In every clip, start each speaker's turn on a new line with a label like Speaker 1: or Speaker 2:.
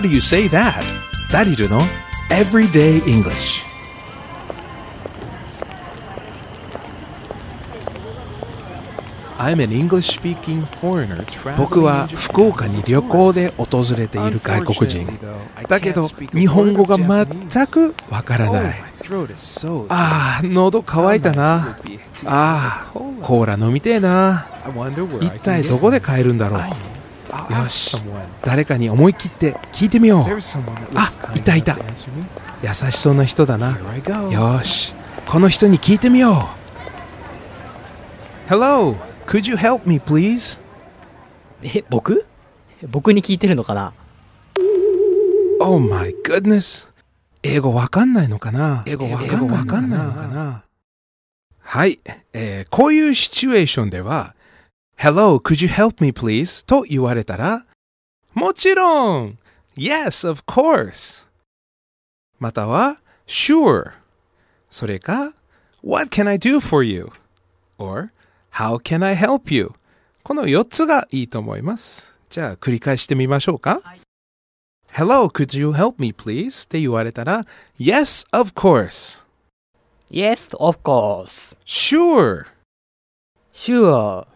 Speaker 1: do you say that? ダリルの Everyday English. I'm an English speaking foreigner 僕は福岡に旅行で訪れている外国人。だけど日本語が全くわからない。ああ喉乾いたな。ああコーラ飲みてえな。一体どこで買えるんだろうよし誰かに思い切って聞いてみよう。あいたいた。優しそうな人だな。よしこの人に聞いてみよう。Hello. Could you help me please?
Speaker 2: え、僕？僕に聞いてるのかな
Speaker 1: ？Oh my goodness. 英語わかんないのかな？英語わかんないのかな？はい、えーこういうシチュエーションでは Hello, could you help me please? と言われたらもちろん Yes, of course または Sure それか What can I do for you? or How can I help you? この4つがいいと思います。じゃあ繰り返してみましょうか。Hello, could you help me please? って言われたら Yes, of course.
Speaker 2: ?Yes, of course.
Speaker 1: Sure.
Speaker 2: Sure.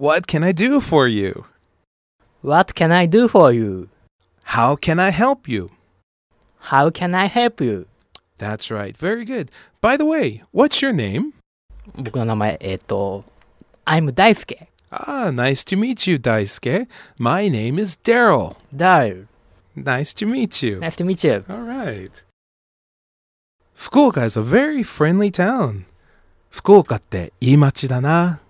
Speaker 1: What can I do for you?
Speaker 2: What can I do for you?
Speaker 1: How can I help you?
Speaker 2: How can I help you?
Speaker 1: That's right. Very good. By the way, what's your name?
Speaker 2: 僕の名前、えっ、と、I'm 大輔。
Speaker 1: Ah, nice to meet you, Daisuke. My name is Daryl.
Speaker 2: Daryl.
Speaker 1: Nice to meet you.
Speaker 2: Nice to meet you.
Speaker 1: All right. Fukuoka is a very friendly town. 福岡っていい街だな。